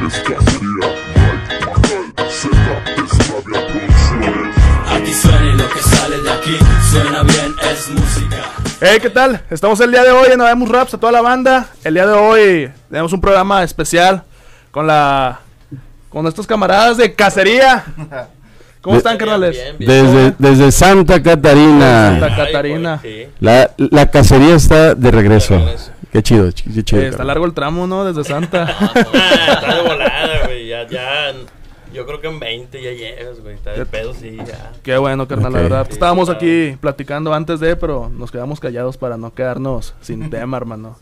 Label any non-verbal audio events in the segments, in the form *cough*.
Aquí suena y lo que sale de aquí suena bien, es música. Hey, ¿qué tal? Estamos el día de hoy en Habemos Raps a toda la banda. El día de hoy tenemos un programa especial con la con nuestros camaradas de cacería. ¿Cómo están, carnales? Bien, bien. Desde, desde Santa Catarina. Santa Catarina. La, la cacería está de regreso. De regreso. Qué chido, ch- qué chido. Eh, está largo el tramo, ¿no? Desde Santa. *laughs* Ah, está de volada, güey. Ya, ya. Yo creo que en 20 ya llegas, güey. Está de pedo, sí, ya. Qué bueno, carnal, la verdad. Sí, Estábamos claro. aquí platicando antes de, pero nos quedamos callados para no quedarnos sin *laughs* tema, hermano.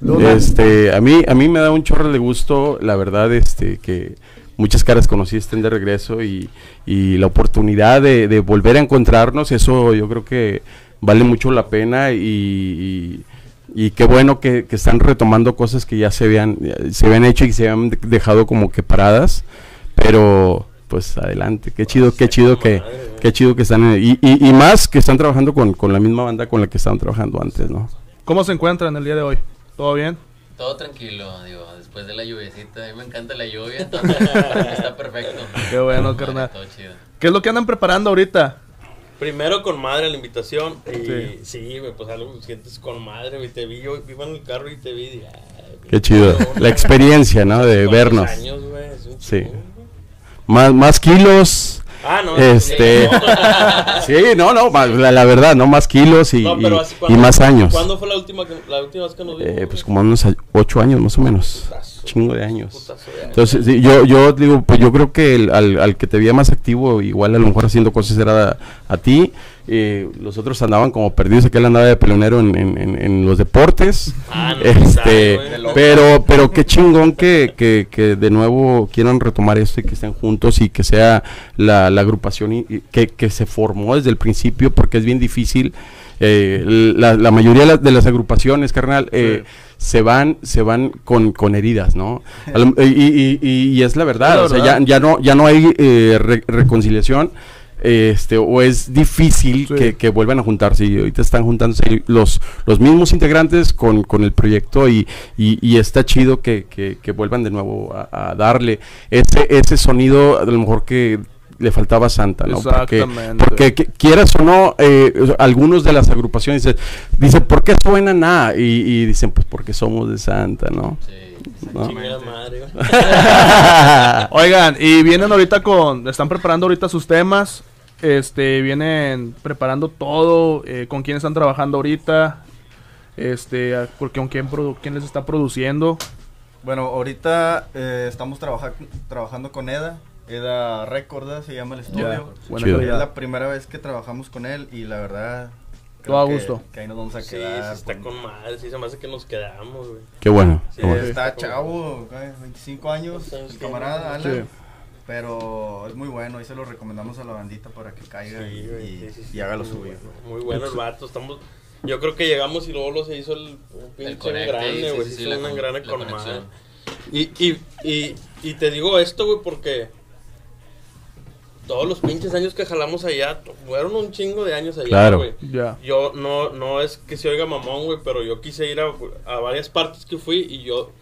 Luego, Este, a mí, a mí me da un chorro de gusto, la verdad, este, que muchas caras conocí estén de regreso y, y la oportunidad de, de volver a encontrarnos, eso yo creo que vale mucho la pena y, y, y qué bueno que, que están retomando cosas que ya se habían, se habían hecho y se habían de- dejado como que paradas, pero pues adelante, qué chido, qué chido que, qué chido que están, en- y, y, y más que están trabajando con, con la misma banda con la que estaban trabajando antes, ¿no? ¿Cómo se encuentran el día de hoy? ¿Todo bien? Todo tranquilo, digo, después de la lluviecita, a mí me encanta la lluvia, entonces *laughs* está perfecto. Qué bueno, carnal. Todo chido. ¿Qué es lo que andan preparando ahorita? Primero con madre la invitación. Y Sí. sí, pues algo sientes con madre, güey. Te vi, yo iba en el carro y te vi. y ay, Qué chido, la experiencia, ¿no? De ¿cuántos vernos. años, güey? Es un Sí. Más, más kilos. Ah, no. Este. *laughs* sí, no. No, la, la verdad, ¿no? Más kilos y, No, pero y- así, y ¿cuándo- más años. ¿Cuándo fue la última, que, la última vez que nos vimos? Eh, pues como unos ocho años más o menos. Putazo. Chingo de años. Putazo de años. Entonces, sí, yo, yo digo, pues yo creo que el- al, al que te veía más activo, igual a lo mejor haciendo cosas era a, a ti. Eh, los otros andaban como perdidos, aquel andaba de pelonero en, en- en- en los deportes. Ah, no, *laughs* este, pero, pero qué chingón que, que, que de nuevo quieran retomar esto y que estén juntos y que sea la, la agrupación y- y que, que se formó desde el principio, porque es bien difícil. eh, la, la mayoría de las, de las agrupaciones, carnal, eh, se van, se van con, con heridas, ¿no? Y, y- y- y es la verdad, Es la o sea, verdad. ya, ya no, ya no hay eh, re- reconciliación. Este, o es difícil Sí. que, que vuelvan a juntarse y ahorita están juntándose los, los mismos integrantes con, con el proyecto y, y, y está chido que, que- que vuelvan de nuevo a, a darle ese, ese sonido a lo mejor que le faltaba a Santa, ¿no? Porque, Exactamente. porque qui- quieras o no, eh, algunos de las agrupaciones dicen, dicen, ¿por qué suenan nada? Y, y dicen, pues porque somos de Santa, ¿no? Sí. ¿No? *laughs* Oigan, y vienen ahorita con, están preparando ahorita sus temas, este, vienen preparando todo, eh, con quién están trabajando ahorita, este, a- por con quién, produ- quién les está produciendo. Bueno, ahorita eh, estamos trabaja- trabajando con EDA. EDA Records se llama el estudio. Chido. Es la primera vez que trabajamos con él y la verdad... Todo a que- gusto. Que ahí nos vamos a Sí, sí, quedar. está con- con madre. Sí, se me hace que nos quedamos, güey. Qué bueno. Sí, qué bueno. Está chavo, eh, 25 años, camarada Sí. Pero es muy bueno, ahí se lo recomendamos a la bandita para que caiga Sí, y, y- sí, y haga lo muy suyo. bueno, Muy bueno el vato. Estamos, yo creo que llegamos y luego lo se hizo el un pinche grande, sí, güey. sí, se sí, hizo la un con- grande la con madre. conexión. Y, y, y, y te digo esto, güey, porque todos los pinches años que jalamos allá, fueron un chingo de años allá, Claro. güey. Ya. Yo no, no es que se oiga mamón, güey, pero yo quise ir a, a varias partes que fui y yo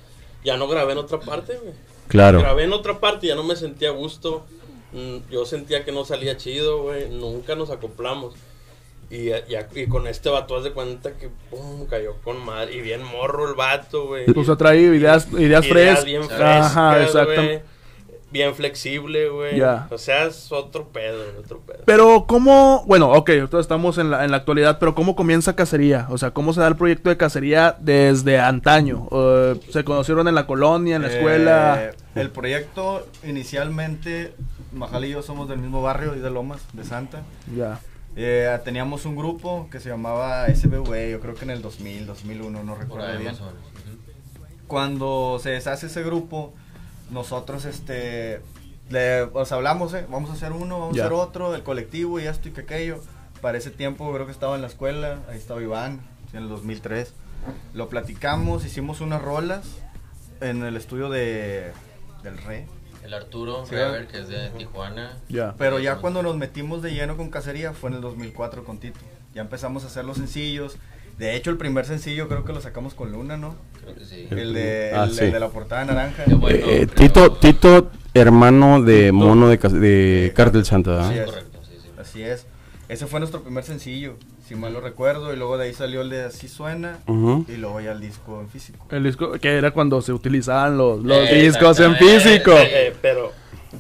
ya no grabé en otra parte, güey. Claro. Grabé en otra parte y ya no me sentía a gusto. Mm, Yo sentía que no salía chido, güey. Nunca nos acoplamos. Y, ya- y con este vato, haz de cuenta que pum, cayó con madre. Y bien morro el vato, güey. Pues ha traído ideas, ideas, frescas. bien Ajá, frescas, exacto. Bien flexible, güey. Ya. O sea, es otro pedo, otro pedo. Pero cómo, bueno, ok, ahorita estamos en la, en la actualidad, pero cómo comienza Cacería, o sea, cómo se da el proyecto de Cacería desde antaño, se conocieron en la colonia, en la escuela, Eh, el proyecto inicialmente, Majal y yo somos del mismo barrio y de Lomas, de Santa. ya, Eh, teníamos un grupo que se llamaba SBV, yo creo que en el 2000, 2001, no recuerdo bien. Cuando se deshace ese grupo, nosotros este le, o sea, hablamos, eh, vamos a hacer uno, vamos Ya. a hacer otro, el colectivo y esto y que aquello. Para ese tiempo creo que estaba en la escuela, ahí estaba Iván, en el 2003. Lo platicamos, hicimos unas rolas en el estudio de del Rey. El Arturo Sí, Rever, que es de Tijuana. ya, Pero ya cuando nos metimos de lleno con cacería fue en el 2004 con Tito. Ya empezamos a hacer los sencillos. De hecho, el primer sencillo creo que lo sacamos con Luna, ¿no? Creo que sí. El de, Ah, el, sí. el de la portada naranja. Bueno, Eh, creo- Tito, Tito, hermano de Mono de, de Cartel Santa, ¿verdad? Sí, es. Correcto, sí, sí. Así es. Ese fue nuestro primer sencillo, si mal lo recuerdo, y luego de ahí salió el de Así Suena, y luego ya el disco en físico. El disco, que era cuando se utilizaban los, los Eh, discos en físico. Eh, eh, pero,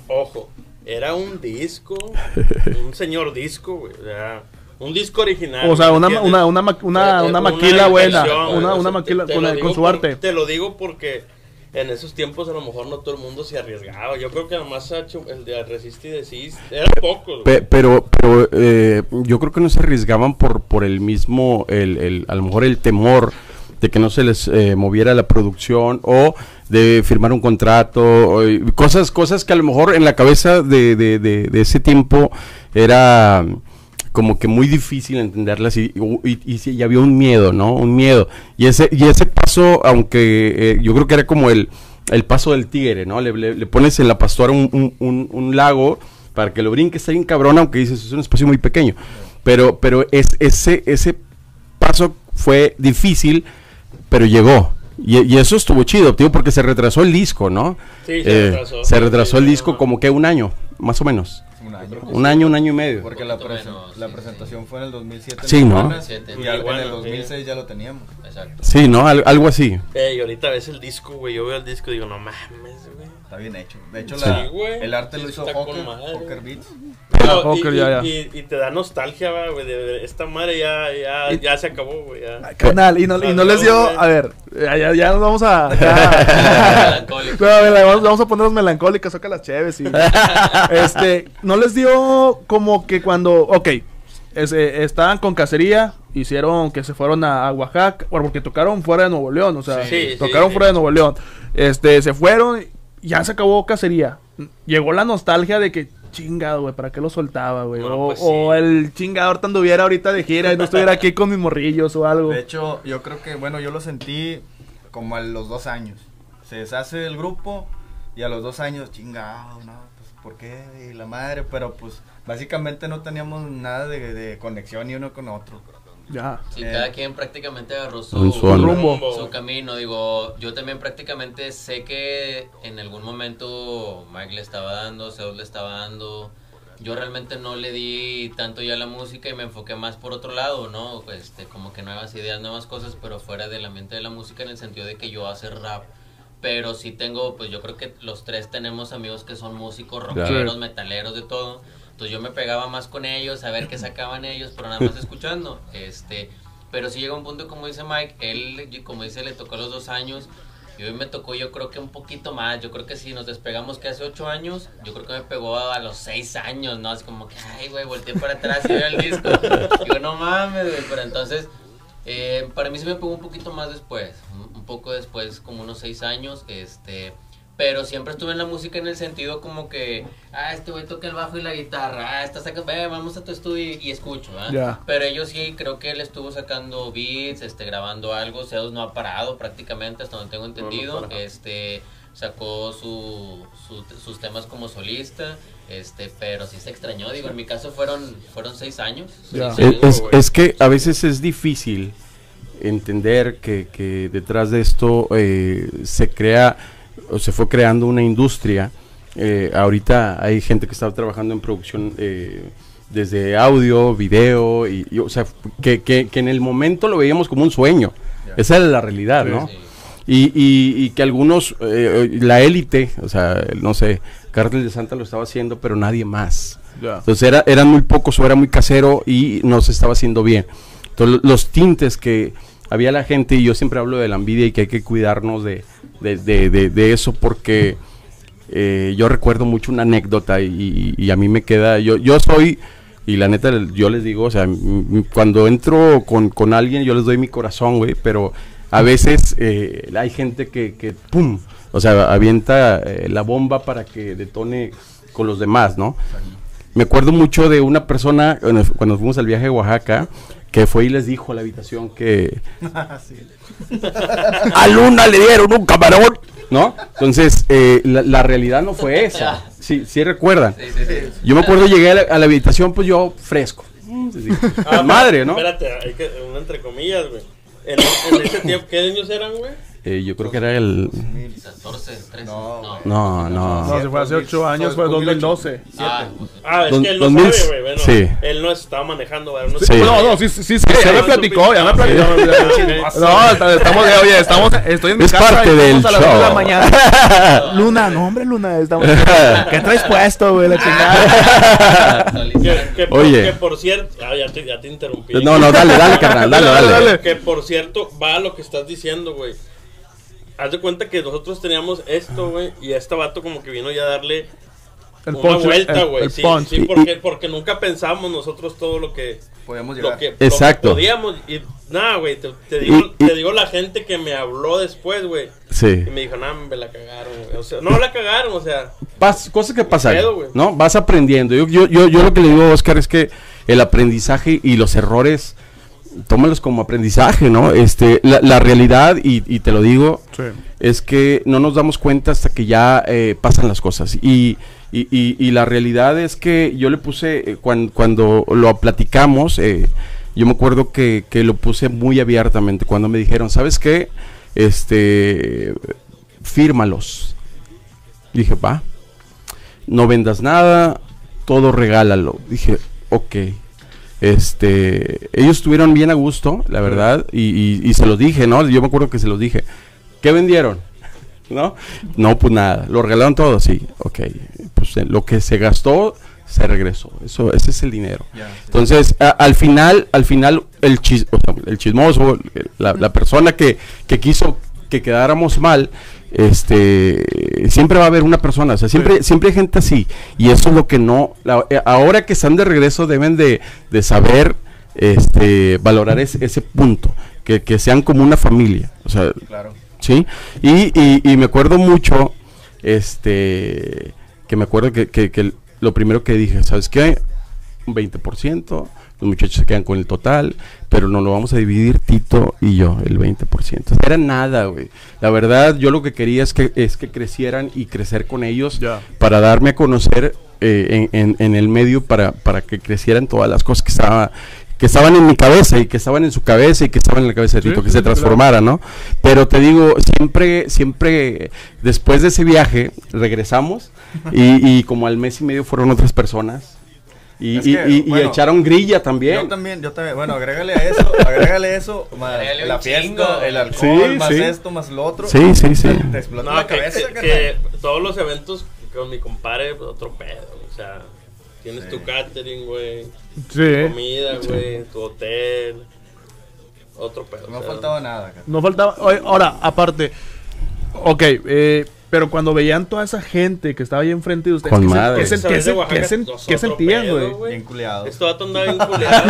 ojo, era un disco, *laughs* un señor disco, güey. O sea, un disco original. O sea, ¿me una, una, una, ma- una, Eh, eh, una maquila buena. Una, una maquila te- te con, su por- arte. Te lo digo porque en esos tiempos a lo mejor no todo el mundo se arriesgaba. Yo creo que hecho el de Resist y Desist. Eran pocos, güey. Pe- pero pero eh, yo creo que no se arriesgaban por, por el mismo, el, el- a lo mejor el temor de que no se les eh, moviera la producción o de firmar un contrato, o, cosas, cosas que a lo mejor en la cabeza de, de- de- de ese tiempo era como que muy difícil entenderlas y, y, y y había un miedo, ¿no? Un miedo. Y ese, y ese paso, aunque eh, yo creo que era como el, el paso del tigre, ¿no? Le, le- le pones en la pastora un, un- un- un lago para que lo brinque, está bien cabrón, aunque dices, es un espacio muy pequeño. Pero, pero es, ese, ese paso fue difícil, pero llegó. Y, y eso estuvo chido, tío, porque se retrasó el disco, ¿no? Sí, se retrasó. Se retrasó el disco como que un año, más o menos. Un año. Un año, un año y medio. Porque la, Poquito presen- menos, la sí, presentación fue en el 2007. en Sí, ¿no? Tijuana, 2007. Y al- en el sí. 2006 ya lo teníamos. Exacto. Sí, ¿no? Al- algo así. Eh, y ahorita ves el disco, güey. Yo veo el disco y digo, no mames, güey. Está bien hecho. De hecho, Sí. la- Sí, güey. el arte Sí, lo hizo Hawker. Hawker Beats. No, y, ya, ya. y- te da nostalgia, va, güey. De, esta madre ya, ya, ya se acabó, güey. Carnal, y no, y no les dio. A ver, ya, ya, ya nos vamos a. Ya, *laughs* Melancólico. No, a ver, vamos, vamos a ponernos melancólicas, saca las cheves. Y, *laughs* este, no les dio como que cuando. Ok, ese, estaban con cacería, hicieron que se fueron a, a Oaxaca, bueno, porque tocaron fuera de Nuevo León, o sea, Sí, tocaron sí. fuera de Nuevo León. Este, se fueron, ya se acabó cacería. Llegó la nostalgia de que. Chingado, güey, ¿para qué lo soltaba, güey? O, pues sí. o el chingador tan anduviera ahorita de gira y no estuviera aquí con mis morrillos o algo. De hecho, yo creo que, bueno, yo lo sentí como a los dos años. Se deshace el grupo y a los dos años, chingado, no, pues, ¿por qué? Y la madre, pero pues, básicamente no teníamos nada de, de conexión ni uno con otro. Ya. Sí, Eh, cada quien prácticamente agarró su, su. Rumbo. su camino. Digo, yo también prácticamente sé que en algún momento Mike le estaba dando, Zeus le estaba dando. Yo realmente no le di tanto ya a la música y me enfoqué más por otro lado, ¿no? Este, como que nuevas ideas, nuevas cosas, pero fuera del ambiente de la música en el sentido de que yo hacer rap. Pero sí tengo, pues yo creo que los tres tenemos amigos que son músicos, rockeros, Sí. metaleros, de todo. Entonces yo me pegaba más con ellos, a ver qué sacaban ellos, pero nada más escuchando. Este, pero sí llega un punto, como dice Mike, él, como dice, le tocó los dos años. Y hoy me tocó, yo creo que un poquito más. Yo creo que si nos despegamos que hace ocho años, yo creo que me pegó a, los seis años, ¿no? Así como que, ay, güey, volteé para atrás y veo el disco. *laughs* Digo, no mames, güey. Pero entonces, eh, para mí se me pegó un poquito más después. Un, un poco después, como unos seis años. Este. Pero siempre estuve en la música en el sentido como que, ah, este güey toca el bajo y la guitarra, ah, estás acá, ve, vamos a tu estudio y, y escucho, ¿ah? Pero ellos sí, creo que él estuvo sacando beats, este, grabando algo, Zeus no ha parado prácticamente, hasta donde tengo entendido, este, sacó su, su- sus temas como solista, este, pero sí se extrañó, digo, en mi caso fueron, fueron seis años. Seis Es, años. es- que a veces es difícil entender que, que detrás de esto eh, se crea se fue creando una industria. Eh, ahorita hay gente que está trabajando en producción eh, desde audio, video, y, y, o sea, que, que- que en el momento lo veíamos como un sueño. Esa era la realidad, ¿no? Sí. Y, y- y que algunos, eh, la élite, o sea, no sé, Cartel de Santa lo estaba haciendo, pero nadie más. Entonces era, eran muy pocos o era muy casero y no se estaba haciendo bien. Entonces lo- los tintes que había la gente, y yo siempre hablo de la envidia y que hay que cuidarnos de, de, de- de- eso porque eh, yo recuerdo mucho una anécdota y, y a mí me queda, yo, yo soy, y la neta yo les digo, o sea, cuando entro con, con alguien yo les doy mi corazón, güey, pero a veces eh, hay gente que, que, ¡pum! O sea, avienta eh, la bomba para que detone con los demás, ¿no? Me acuerdo mucho de una persona cuando cuando fuimos al viaje a Oaxaca que fue y les dijo a la habitación que a Luna le dieron un camarón, ¿no? Entonces, eh, la, la realidad no fue esa. Sí, sí recuerdan. Sí, sí, sí. Yo me acuerdo, llegué a la, a la habitación, pues yo fresco, Ah, madre, ¿no? Espérate, hay que, una entre comillas, güey. En, en ese tiempo, ¿qué años eran, güey? Eh, yo creo que era el... 14, 13. No, No. No, No, no. si fue hace 8 años, fue 2012. Ah, Ah, es Dos- que él no 2000, sabe, güey. Bueno, sí. él no estaba manejando, güey. No Sí. sé- No, no, sí, sí, sí, sí, ya me platicó, ya me platicó. No, estamos de, oye, estamos, estoy en mi Es casa parte y del a las de la mañana. *laughs* Luna, no, hombre, Luna, estamos. *laughs* ¿Qué traes puesto, güey, la chingada? Que, que Oye. que por cierto, ah, ya te, ya te interrumpí. No, no, dale, dale, carnal, dale, *laughs* Dale, dale. dale. Que por cierto, va a lo que estás diciendo, güey. Haz de cuenta que nosotros teníamos esto, güey, y este vato como que vino ya a darle El una punch, vuelta, el- güey. el Sí, punch. sí, porque, porque nunca pensamos nosotros todo lo que, Podemos llegar. lo que, lo Exacto. que podíamos. Y nada, güey, te, te digo, Y- y- te digo la gente que me habló después, güey. Sí. Y me dijo, no, me la cagaron, güey. O sea, no la cagaron, o sea. Pas- cosas que pasan, pedo. ¿no? Vas aprendiendo. Yo, yo, yo, yo lo que le digo a Oscar es que el aprendizaje y los errores, tómalos como aprendizaje, ¿no? Este, la, la realidad, y, y te lo digo, Sí. es que no nos damos cuenta hasta que ya eh, pasan las cosas. Y, y, la realidad es que yo le puse, eh, cuan- cuando lo platicamos, eh, yo me acuerdo que, que lo puse muy abiertamente. Cuando me dijeron, ¿sabes qué? Este, fírmalos. Dije, va, no vendas nada, todo regálalo. Dije, ok. Este, ellos estuvieron bien a gusto, la verdad, y, y- y se los dije, ¿no? Yo me acuerdo que se los dije. ¿Qué vendieron? *laughs* ¿No? No, pues nada, lo regalaron todo, sí, ok. Pues lo que se gastó se regresó, eso, ese es el dinero. Sí. Entonces, a- al final, al final, el, chis- o sea, el chismoso, el- la, la persona que, que quiso que quedáramos mal, este, siempre va a haber una persona, o sea, siempre, siempre hay gente así, y eso es lo que no, la- eh, ahora que están de regreso deben de, de saber, este, valorar ese, ese punto, que, que sean como una familia, o sea, Claro. ¿sí? Y, y, y me acuerdo mucho, este, que me acuerdo que, que- que lo primero que dije, ¿sabes qué? Un 20%, los muchachos se quedan con el total, pero no lo vamos a dividir Tito y yo, el 20%. Era nada, güey. La verdad, yo lo que quería es que, es que crecieran y crecer con ellos para darme a conocer eh, en, en- en el medio para, para que crecieran todas las cosas que estaba que estaban en mi cabeza y que estaban en su cabeza y que estaban en la cabeza de Sí, Tito, que sí, se claro. transformara, ¿no? Pero te digo, siempre, siempre, después de ese viaje, regresamos y, y como al mes y medio fueron otras personas y, Es y- que, y- y bueno, echaron grilla también. Yo también, yo también. Bueno, agrégale a eso, agrégale eso, *laughs* más Agrégale la fiesta, chingo. el alcohol, Sí, más sí. esto, más lo otro. Sí, sí, sí. Te explota No, la que, cabeza, que- todos los eventos con mi compadre, pues, otro pedo. O sea, tienes tu catering, güey. Sí. Comida, güey. Tu hotel. Otro pedo. No o sea, faltaba nada, carnal. No faltaba. oye, Ahora, aparte. Ok, eh, pero cuando veían toda esa gente que estaba ahí enfrente de ustedes, Con ¿qué, sen- madre. qué sen- Esa qué vez de sen- Oaxaca, qué sen- nosotros qué sentían, güey? Bien culeado. Este vato andaba bien *laughs* culeado.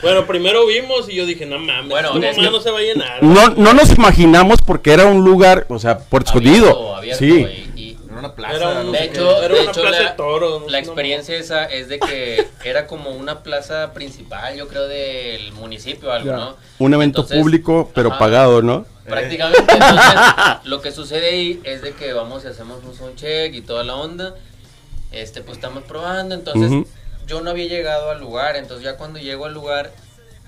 bueno, primero vimos y yo dije, no mames, Bueno, bueno, es que- no se va a llenar. No, no nos imaginamos porque era un lugar, o sea, Puerto Escondido. Abierto, abierto, Sí. güey, y- Era una plaza. Era un- no De hecho, qué. Era de una hecho, plaza la, de toros, no la experiencia esa es de que *laughs* era como una plaza principal, yo creo, del municipio, algo, Ya. ¿no? Un evento Entonces, público, pero ajá, pagado, ¿no? Prácticamente, *laughs* entonces, lo que sucede ahí es de que vamos y hacemos un soundcheck y toda la onda. Este, pues estamos probando, entonces Ujú. yo no había llegado al lugar, entonces ya cuando llego al lugar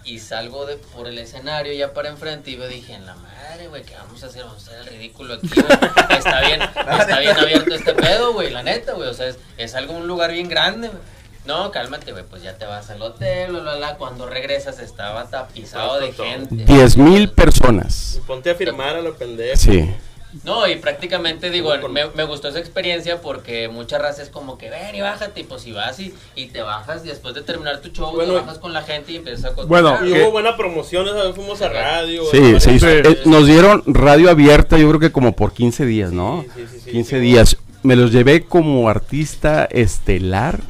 y salgo de por el escenario ya para enfrente y yo dije, en la madre, güey, ¿qué vamos a hacer? Vamos a hacer el ridículo aquí, güey. *laughs* Está bien, está bien abierto este pedo, güey, la neta, güey, o sea, es, es algo, un lugar bien grande, güey. No, cálmate, güey, pues ya te vas al hotel, bla, bla, bla. Cuando regresas estaba tapizado de gente. 10 mil personas. Ponte a firmar a la pendeja. Sí. No, y prácticamente digo, me, me gustó esa experiencia porque muchas raza es como que ven y bájate, y pues si vas y, y te bajas y después de terminar tu show, Bueno, te bajas con la gente y empiezas a Bueno, cotorrear. Y hubo buena promoción, esa vez fuimos a radio. Sí, a sí, eh, nos dieron radio abierta, yo creo que como por 15 días, ¿no? Sí, sí, sí, sí, 15 sí. días. Me los llevé como artista estelar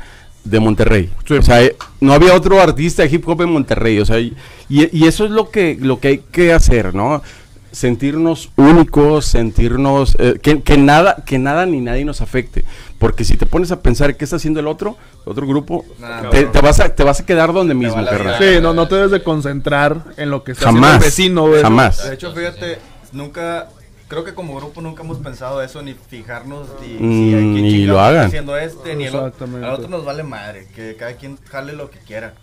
de Monterrey. Sí. O sea, eh, no había otro artista de hip hop en Monterrey. O sea, y, y eso es lo que, lo que hay que hacer, ¿no? Sentirnos únicos, sentirnos eh, que, que nada, que nada ni nadie nos afecte. Porque si te pones a pensar qué está haciendo el otro, otro grupo, Nah, te, no. te vas a, te vas a quedar donde mismo, carnal. Sí, no, no te debes de concentrar en lo que está haciendo Jamás. el vecino, güey. Jamás. De hecho, fíjate, nunca creo que como grupo nunca hemos pensado eso, ni fijarnos, ni, Mm, si hay quien ni lo hagan. haciendo este, ni el otro. Exactamente. A nosotros nos vale madre, que cada quien jale lo que quiera.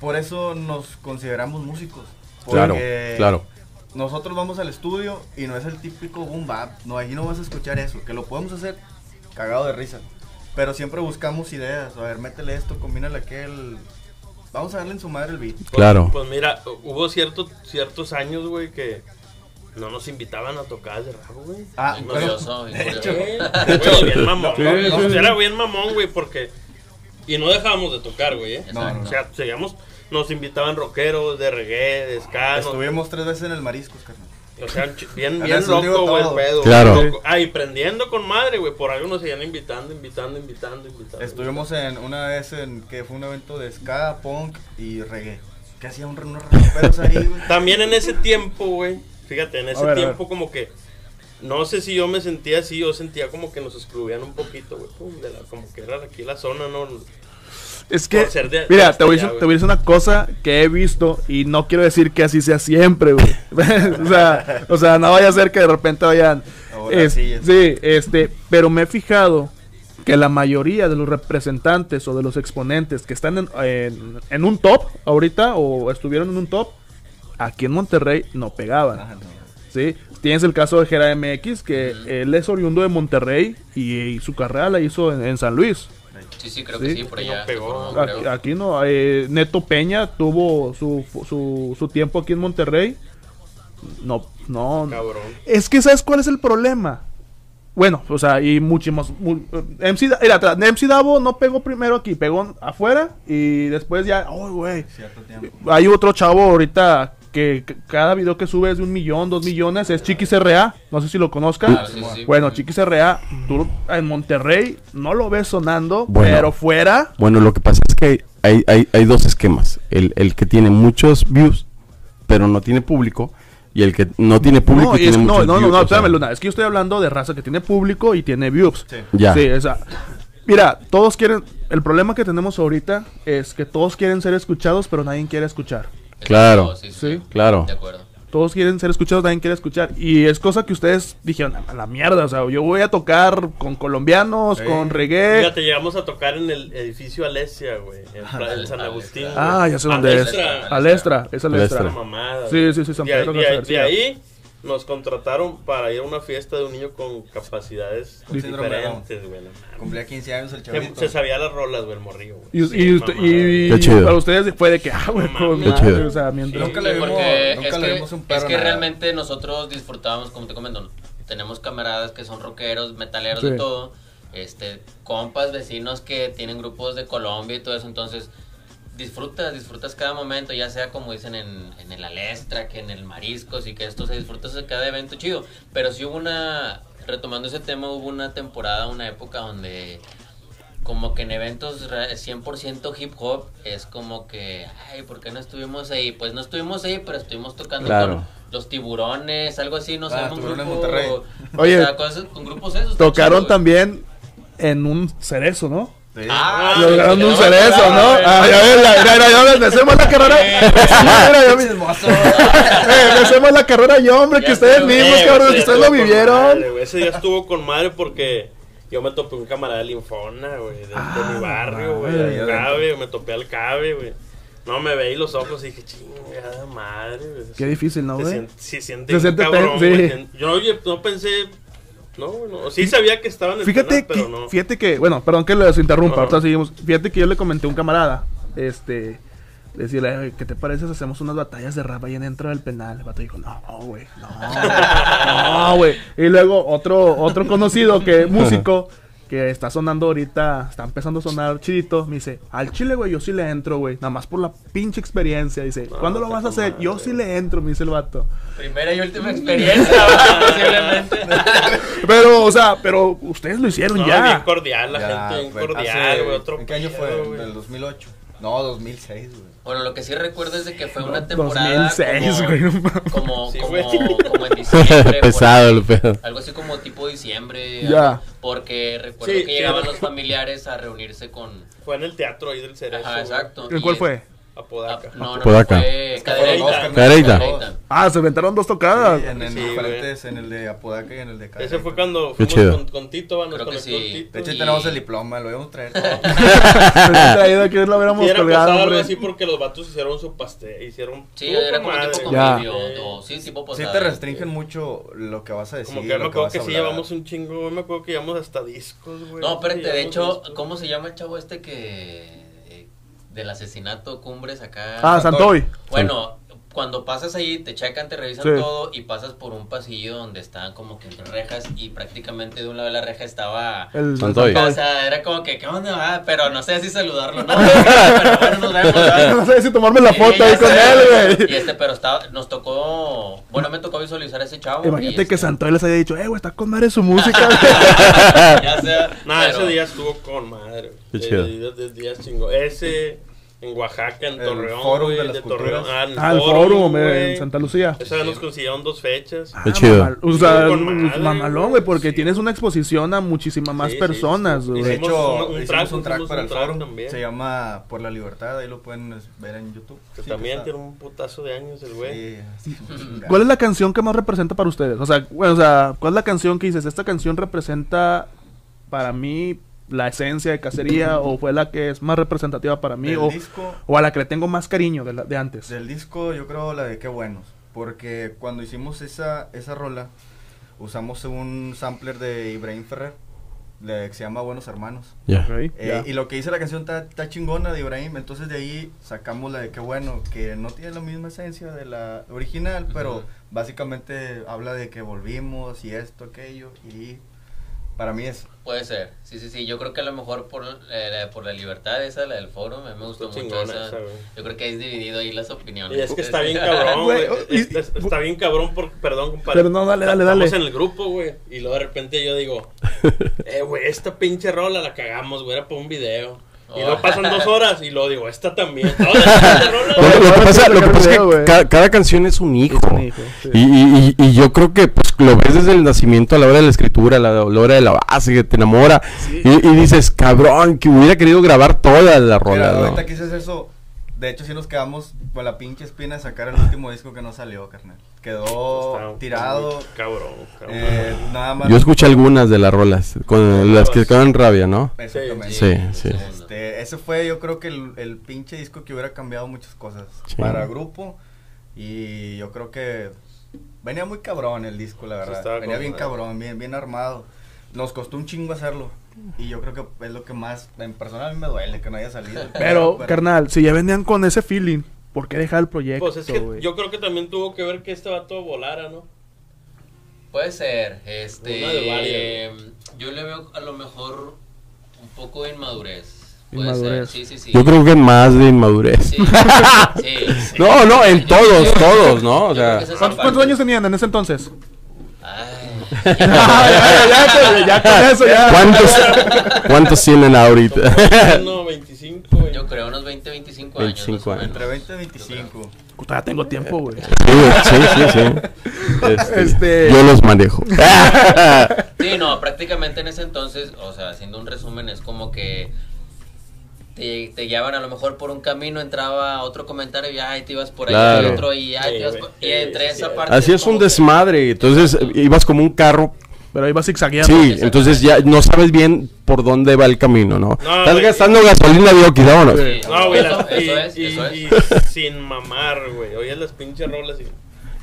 Por eso nos consideramos músicos. Claro, porque claro. Nosotros vamos al estudio y no es el típico boom bap. No, ahí no vas a escuchar eso. Que lo podemos hacer cagado de risa. Pero siempre buscamos ideas. A ver, métele esto, combínale aquel. Vamos a darle en su madre el beat. Pues- Claro. Pues mira, hubo ciertos ciertos años, güey, que no nos invitaban a tocar de rabo, güey. Ah, bueno, curioso, de hecho, Güey, bien mamón. ¿no? No. Era bien mamón, güey, porque... Y no dejábamos de tocar, güey, ¿eh? No, no, O sea, seguíamos... Nos invitaban rockeros de reggae, de ska, nos- estuvimos tres veces en el Mariscos, carnal. O sea, bien, bien loco, güey, el todo. pedo. Claro. loco. Ah, y prendiendo con madre, güey. Por algo nos seguían invitando, invitando, invitando, invitando. Estuvimos en una vez en que fue un evento de ska, punk y reggae. Que hacía un, unos raperos ahí, güey. También en ese tiempo, güey. Fíjate, en ese ver, tiempo como que... No sé si yo me sentía así, yo sentía como que nos excluían un poquito, güey. pum, de la- Como que era aquí la zona, ¿no? Es que, de- mira, de te voy, a allá, decir, güey. te voy a decir una cosa que he visto y no quiero decir que así sea siempre, güey. *laughs* *laughs* o, sea, o sea, no vaya a ser que de repente vayan... Es- sí, sí, es- este, pero me he fijado que la mayoría de los representantes o de los exponentes que están en, en- en un top ahorita o estuvieron en un top, aquí en Monterrey no pegaban. Ah, no. ¿sí? Tienes el caso de Jera MX, que él es oriundo de Monterrey y, y su carrera la hizo en, en San Luis. Sí, sí, creo Sí. que sí, por No allá. pegó. formó, Aquí, no, eh, Neto Peña tuvo su, su, su tiempo aquí en Monterrey. No, no. Cabrón. Es que, ¿sabes cuál es el problema? Bueno, o sea, y muchísimos. mu- eh, MC, mira, atrás, MC Davo no pegó primero aquí, pegó afuera y después ya. ¡Oh, güey! Hay otro chavo ahorita que, cada video que sube es de un millón, dos millones. Es Chiquis RA. No sé si lo conozcan. Claro, sí, sí. Bueno, Chiquis RA, tú en Monterrey no lo ves sonando, Bueno. pero fuera. Bueno, lo que pasa es que hay, hay, hay dos esquemas. El, el que tiene muchos views, pero no tiene público. Y el que no tiene público No, y es- tiene no, muchos no, no, views, no, o sea, espérame, Luna. Es que yo estoy hablando de raza que tiene público y tiene views. Sí. Ya. Sí, o sea, mira, todos quieren. El problema que tenemos ahorita es que todos quieren ser escuchados, pero nadie quiere escuchar. Claro. Sí, sí, Sí. Claro. De acuerdo. Todos quieren ser escuchados, nadie quiere escuchar. Y es cosa que ustedes dijeron, a la mierda, o sea, yo voy a tocar con colombianos, Sí. con reggae. Fíjate, llegamos a tocar en el edificio Alesia, güey. En, Pla- en San Agustín. Ah, ya sé dónde es. Alestra. Alestra, es Alestra. Mamada. Sí, sí, sí, San De Pedro de, de García. ahí nos contrataron para ir a una fiesta de un niño con capacidades Con síndrome de Down. diferentes, güey. Cumplía 15 años el chavito. se sabía las rolas, güey, el morrillo, güey. Y, Sí, y usted- mamada, y- Qué chido. para ustedes fue de que, ah, güey, o sea, mientras- Nunca Sí, le vimos- porque nunca es le que, vimos un es perro que nada. realmente nosotros disfrutábamos, como te comento, tenemos camaradas que son rockeros, metaleros, Sí. de todo, este, compas, vecinos que tienen grupos de Colombia y todo eso, entonces disfrutas, disfrutas cada momento, ya sea como dicen en, en el Alestra, que en el Mariscos y que esto se disfrutas de cada evento chido, pero sí hubo una, retomando ese tema, hubo una temporada, una época donde como que en eventos re- 100% hip hop es como que, ay, ¿por qué no estuvimos ahí? Pues no estuvimos ahí, pero estuvimos tocando Claro. con los tiburones, algo así, no sé, Ah, un Tiburones grupo, Monterrey. Oye, o sea, cosas- con grupos esos. Tocaron chido, también en un cerezo, ¿no? Sí. Ah, Lograron sí, un no, cerezo, ¿no? güey. Ah, ya ves, mira, mira, ya me hacemos la carrera. Eh, me hacemos la carrera yo, hombre, que ustedes mismos, Eh, cabrones, que ustedes lo vivieron. Ese día estuvo con madre porque yo me topé un camarada de Linfona, güey, de, de Ah, mi barrio, güey, Cabe, me topé al Cabe, güey. No, me veí los ojos y dije, chingada madre, güey. Qué difícil, ¿no, güey? siente, se siente, Se siente cabrón. Yo no pensé, no, no, sí sabía que estaban en el Fíjate penal, que, pero no. fíjate que, bueno, perdón que les interrumpa, Ajá. ahorita seguimos. Fíjate que yo le comenté a un camarada, este, decirle, "Oye, ¿qué te parece si hacemos unas batallas de rap ahí dentro del penal? El vato dijo, no, güey, no, no, güey. *laughs* Y luego otro, otro conocido que *laughs* músico que está sonando ahorita, está empezando a sonar chidito, me dice, al chile, güey, yo sí le entro, güey, nada más por la pinche experiencia. Dice, ¿cuándo lo vas a hacer? madre. Yo sí le entro, me dice el vato. Primera y última experiencia, *laughs* posiblemente. *laughs* Pero, o sea, pero ustedes lo hicieron No, ya. bien cordial, la Ya, gente bien cordial, güey, otro ¿En qué año fue? güey. ¿En el 2008? No, 2006, güey. Bueno, lo que sí recuerdo es de que fue una temporada 2006, como, güey, no mames. como, Sí, como, güey. como en *laughs* diciembre. por Pesado ahí. el pedo. Algo así como tipo diciembre. Ya. algo, Porque recuerdo Sí, que sí, llegaban los familiares a reunirse con... Fue en el teatro ahí del Cerezo. Ajá, güey. exacto. ¿En y cuál es- fue? Apodaca. Ah, no, no, Podaca. fue fueron dos, Cadereyta. Cadereyta. Cadereyta. Ah, se inventaron dos tocadas. Sí, en, en Sí, diferentes, en el de Apodaca y en el de Ese Cadereyta. fue cuando Qué fuimos chido. con, con Tito, nos Creo que sí. Tito. De hecho, Y- tenemos el diploma, lo íbamos a traer todo. Traído *laughs* *laughs* aquí *laughs* lo hubiéramos Hubiera colgado, algo así porque los vatos hicieron su pastel, hicieron... Sí, era con como madre. tipo convivio. Sí. o- Sí, tipo Sí posada. te restringen mucho lo que vas a decir. Como que me lo acuerdo que sí llevamos un chingo, yo me acuerdo que llevamos hasta discos, güey. No, espérate, de hecho. ¿cómo se llama el chavo este que. Del asesinato Cumbres acá? Ah, Santoy. Bueno, cuando pasas ahí, te checan, te revisan Sí. todo y pasas por un pasillo donde estaban como que entre rejas y prácticamente de un lado de la reja estaba. El Santoy. O sea, era como que, ¿qué onda? va? pero no sé si saludarlo, ¿no? *laughs* pero bueno, nos vemos. No *laughs* sé si tomarme la foto ahí con sé. él, Y güey. este, pero estaba, nos tocó, bueno, me tocó visualizar a ese chavo. Imagínate y que este- Santoy les haya dicho, eh, güey, está con madre su música. *laughs* Ya sea, Nah, pero- ese día estuvo con madre. Qué chido. De, de- de días chingo. Ese en Oaxaca, en El Torreón, güey, de las de Torreón. Ah, ah, el foro, güey. en Santa Lucía. Esa vez nos consiguieron dos fechas. Qué chido. O sea, mamalón, güey, porque sí. tienes una exposición a muchísimas más Sí, personas, sí. De hecho, un- un hicimos track, un track para el track forum. también. Se llama Por la Libertad, ahí lo pueden ver en YouTube. Que Sí, también está- tiene un putazo de años el güey. ¿Cuál es la canción que más representa para ustedes? O sea, bueno, o sea, ¿cuál es la canción que dices? Esta canción representa para mí la esencia de cacería o fue la que es más representativa para mí o, disco, o a la que le tengo más cariño de, la- de antes. del disco yo creo la de Qué Buenos. Porque cuando hicimos esa, esa rola, usamos un sampler de Ibrahim Ferrer, de, que se llama Buenos Hermanos. Ya. Ok, Eh, ya. y lo que dice la canción está, chingona de Ibrahim, entonces de ahí sacamos la de qué bueno, que no tiene la misma esencia de la original, pero Ujú. básicamente habla de que volvimos y esto, aquello, y para mí es... Puede ser, sí, sí, sí. Yo creo que a lo mejor por, eh, la- por la libertad esa, la del foro, a mí me gustó mucho chingona esa. Yo creo que hay dividido ahí las opiniones. Y es que está bien *laughs* cabrón, Güey, Es- es- Está bien cabrón, por, perdón, compadre. Pero no, dale, dale, dale. Estamos en el grupo, güey. Y luego de repente yo digo, *laughs* eh, güey, esta pinche rola la cagamos, güey, era para un video. Y Oh. luego pasan dos horas y luego digo, esta también. *laughs* Todas las pinches rolas, Lo, lo que pasa, lo que pasa es que güey. ca- cada, canción es un hijo. Es un hijo, sí. Y, y- y- y yo creo que pues lo ves desde el nacimiento a la hora de la escritura, a la, a la hora de la base, que te enamora. Y, y dices, cabrón, que hubiera querido grabar toda la rola. Mira, ¿no? ahorita que dices eso, de hecho sí nos quedamos con la pinche espina de sacar el último disco que no salió, carnal. Quedó Está tirado, Cabrón, cabrón. eh, nada más... Yo escuché algunas de las rolas, con las que quedaban rabia, ¿no? Exactamente. Sí, sí. Este, ese fue yo creo que el, el pinche disco que hubiera cambiado muchas cosas Sí. para el grupo y yo creo que venía muy cabrón el disco la Sí, verdad venía con bien cabrón bien bien armado nos costó un chingo hacerlo y yo creo que es lo que más en personal a mí me duele que no haya salido Pero, carnal, si ya venían con ese feeling, ¿por qué dejar el proyecto, Pues es que güey? yo creo que también tuvo que ver que este vato volara, ¿no? Puede ser, este... Una de varias, yo le veo a lo mejor un poco de inmadurez. Puede Inmadurez. ser, sí, sí, sí. Yo creo que más de inmadurez. Sí, *laughs* sí, sí. No, no, en Yo- todos, yo- todos, ¿no? O sea, ¿Cuántos, años tenían en ese entonces? Ay. *laughs* ya, ya, ya, ya con eso ya. *laughs* ¿cuántos, ¿cuántos tienen ahorita? No, 25, güey. Yo creo unos 20, 25 años. 25 más o años. entre 20 y 25 Todavía tengo tiempo, güey. Sí, sí, sí. Este, Este- Yo los manejo. Sí, no, prácticamente en ese entonces, o sea, haciendo un resumen, es como que te, te guiaban a lo mejor por un camino, entraba otro comentario y ay, te ibas por ahí, Claro. y otro y ay, Sí, te ibas güey. por... Y Sí, entre sí, esa sí. parte... Así es un como que- desmadre. Entonces eh, ibas como un carro. Pero iba zigzagueando. Sí, entonces ya no sabes bien por dónde va el camino, ¿no? No, Estás güey. gastando gasolina de vámonos. Sí, No, güey, eso, y, es, y- eso es. y *laughs* sin mamar, güey. Oye, las pinches rolas y...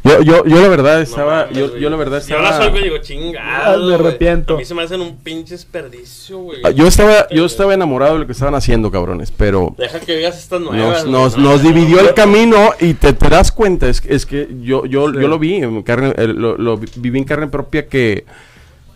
Yo, yo, yo la verdad No estaba, mames, yo, yo la verdad Yo las estaba, oigo y digo, Ah, chingado, me güey. arrepiento. A mí se me hacen un pinche desperdicio, güey. Ah, yo estaba, yo estaba enamorado de lo que estaban haciendo, cabrones, pero Deja que veas estas nuevas. nos, nos, güey, ¿no? nos dividió el camino y te, te das cuenta, es, que- es que yo, yo, Sí. yo lo vi, en carne, eh, lo, lo vi- viví en carne propia que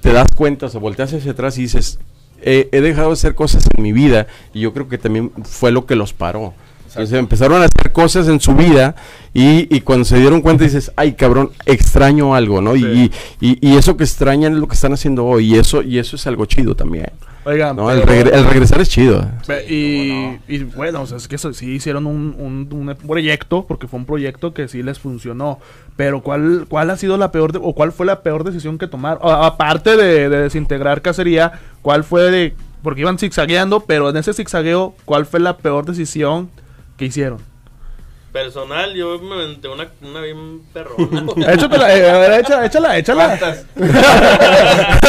te das cuenta, o sea, volteas hacia atrás y dices, eh, he dejado de hacer cosas en mi vida y yo creo que también fue lo que los paró. Entonces empezaron a hacer cosas en su vida y, y cuando se dieron cuenta dices, ay cabrón, extraño algo, ¿no? Sí. Y, y, y eso que extrañan es lo que están haciendo hoy y eso, y eso es algo chido también. Oigan, ¿no? El, pero- regre- el regresar es chido. Y, y bueno, o sea, es que eso, sí hicieron un, un, un proyecto, porque fue un proyecto que sí les funcionó. Pero ¿cuál, cuál ha sido la peor, de- o cuál fue la peor decisión que tomaron? Aparte de, de desintegrar cacería, ¿cuál fue de, porque iban zigzagueando, pero en ese zigzagueo, ¿cuál fue la peor decisión que hicieron? Personal, yo me aventé una, una bien perrona. *laughs* Échatela, eh, a ver, échala, échala, échala. *laughs* *laughs*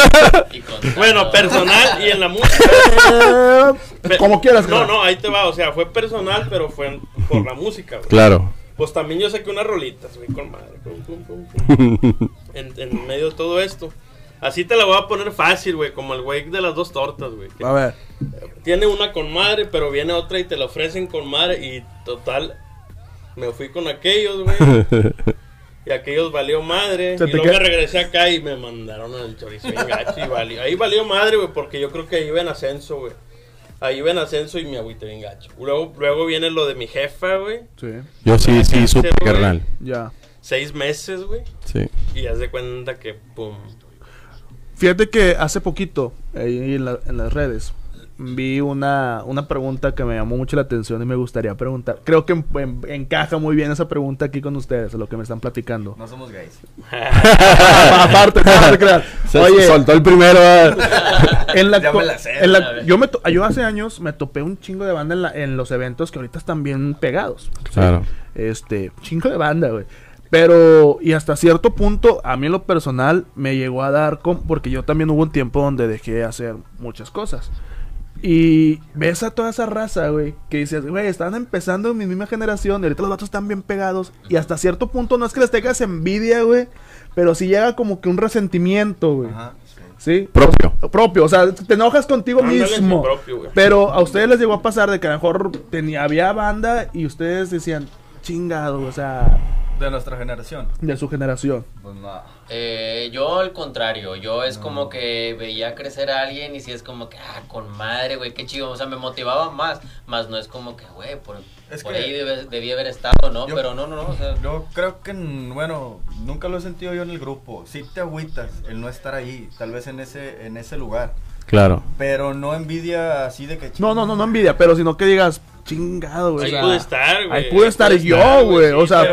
Bueno, personal y en la música. Eh, Pe- Como quieras. No, no, ahí te va. O sea, fue personal, pero fue en- por la música, güey. Claro. Pues también yo saqué unas rolitas, güey, con madre. pum, pum, pum, pum. en, en medio de todo esto. Así te la voy a poner fácil, güey, como el güey de las dos tortas, güey. A ver. Tiene una con madre, pero viene otra y te la ofrecen con madre. Y total, me fui con aquellos, güey. *laughs* Y aquellos valió madre. Se y luego me queda- regresé acá y me mandaron al chorizo bien gacho y valió. Ahí valió madre, güey, porque yo creo que ahí iba en ascenso, güey. Ahí iba en ascenso y me agüité bien gacho. Luego, luego viene lo de mi jefa, güey. Sí, Yo sí, sí, supe, güey. carnal. ya. Seis meses, güey. Sí. Y haz de cuenta que, pum. Fíjate que hace poquito, ahí en, la- en las redes, vi una, una pregunta que me llamó mucho la atención y me gustaría preguntar. Creo que en- en- encaja muy bien esa pregunta aquí con ustedes, lo que me están platicando. No somos gays. *laughs* aparte, no te creas. Se Oye, soltó el primero. ¿eh? *laughs* en la, Ya me la sé, en la- yo, me to- yo hace años me topé un chingo de banda en, la- en los eventos que ahorita están bien pegados. Claro. Este, chingo de banda, güey. Pero, y hasta cierto punto, a mí en lo personal me llegó a dar, con, porque yo también hubo un tiempo donde dejé de hacer muchas cosas. Y ves a toda esa raza, güey, que dices, güey, están empezando en mi misma generación, y ahorita los vatos están bien pegados. Y hasta cierto punto no es que les tengas envidia, güey, pero sí llega como que un resentimiento, güey. Ajá. sí. ¿Sí? Propio. Propio, o sea, te enojas contigo Ándale, mismo. propio, pero a ustedes les llegó a pasar de que a lo mejor tenía, había banda y ustedes decían, chingado, o sea, De nuestra generación. de su generación. Pues no. Eh, yo al contrario, yo es como que veía crecer a alguien y si es como que, ah, con madre, güey, qué chido, o sea, me motivaba más, más no es como que, güey, por, Es por que- ahí debe- debí haber estado, ¿no? Yo- Pero no, no, no, o sea, Yo creo que, bueno, nunca lo he sentido yo en el grupo. Sí te agüitas el no estar ahí, tal vez en ese, en ese lugar. Claro. Pero no envidia así de que... No, no, no, no envidia, pero sino que digas, chingado, güey. Ahí o sea, pude estar, güey. Ahí pude estar pude yo, estar, güey. O sea,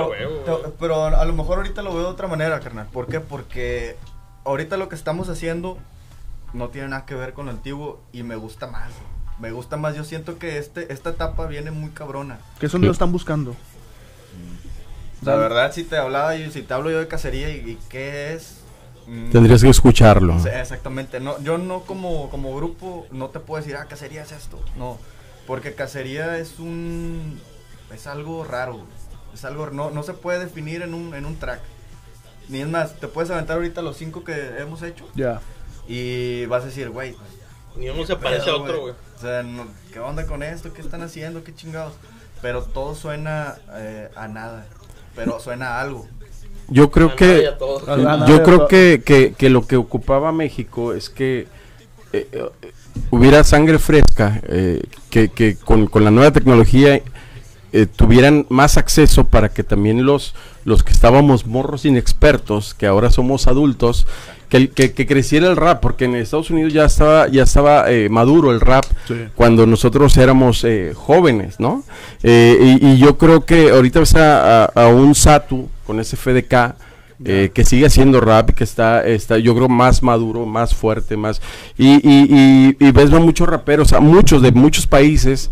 pero, a lo mejor ahorita lo veo de otra manera, carnal. ¿Por qué? Porque ahorita lo que estamos haciendo no tiene nada que ver con lo antiguo y me gusta más. Me gusta más. Yo siento que este, esta etapa viene muy cabrona. ¿qué son lo están buscando? La verdad, si te hablaba yo, si te hablo yo de cacería y, y qué es... mm, Tendrías que escucharlo. Sí, exactamente. No, yo no como, como grupo no te puedo decir, ah, cacería es esto. No. Porque cacería es un. Es algo raro. güey. Es algo. No, no se puede definir en un, en un track. Ni es más, te puedes aventar ahorita los cinco que hemos hecho. Ya. Y vas a decir, güey. pues, Ni uno se parece a otro, güey. O sea, no- ¿qué onda con esto? ¿Qué están haciendo? ¿Qué chingados? Pero todo suena eh, a nada. Pero suena a algo. Yo creo A que. nadie, a todos. A nada, Yo creo que, que, que lo que ocupaba México es que eh, eh, hubiera sangre fresca, eh, que, que con, con la nueva tecnología eh, tuvieran más acceso para que también los, los que estábamos morros inexpertos, que ahora somos adultos, que, que, que creciera el rap, porque en Estados Unidos ya estaba, ya estaba eh, maduro el rap Sí. cuando nosotros éramos eh, jóvenes, ¿no? Eh, y, y yo creo que ahorita ves a, a- a un Satu con ese FDK eh, que sigue haciendo rap que está, está, yo creo, más maduro, más fuerte, más... Y, y, y, y ves muchos raperos, a muchos de muchos países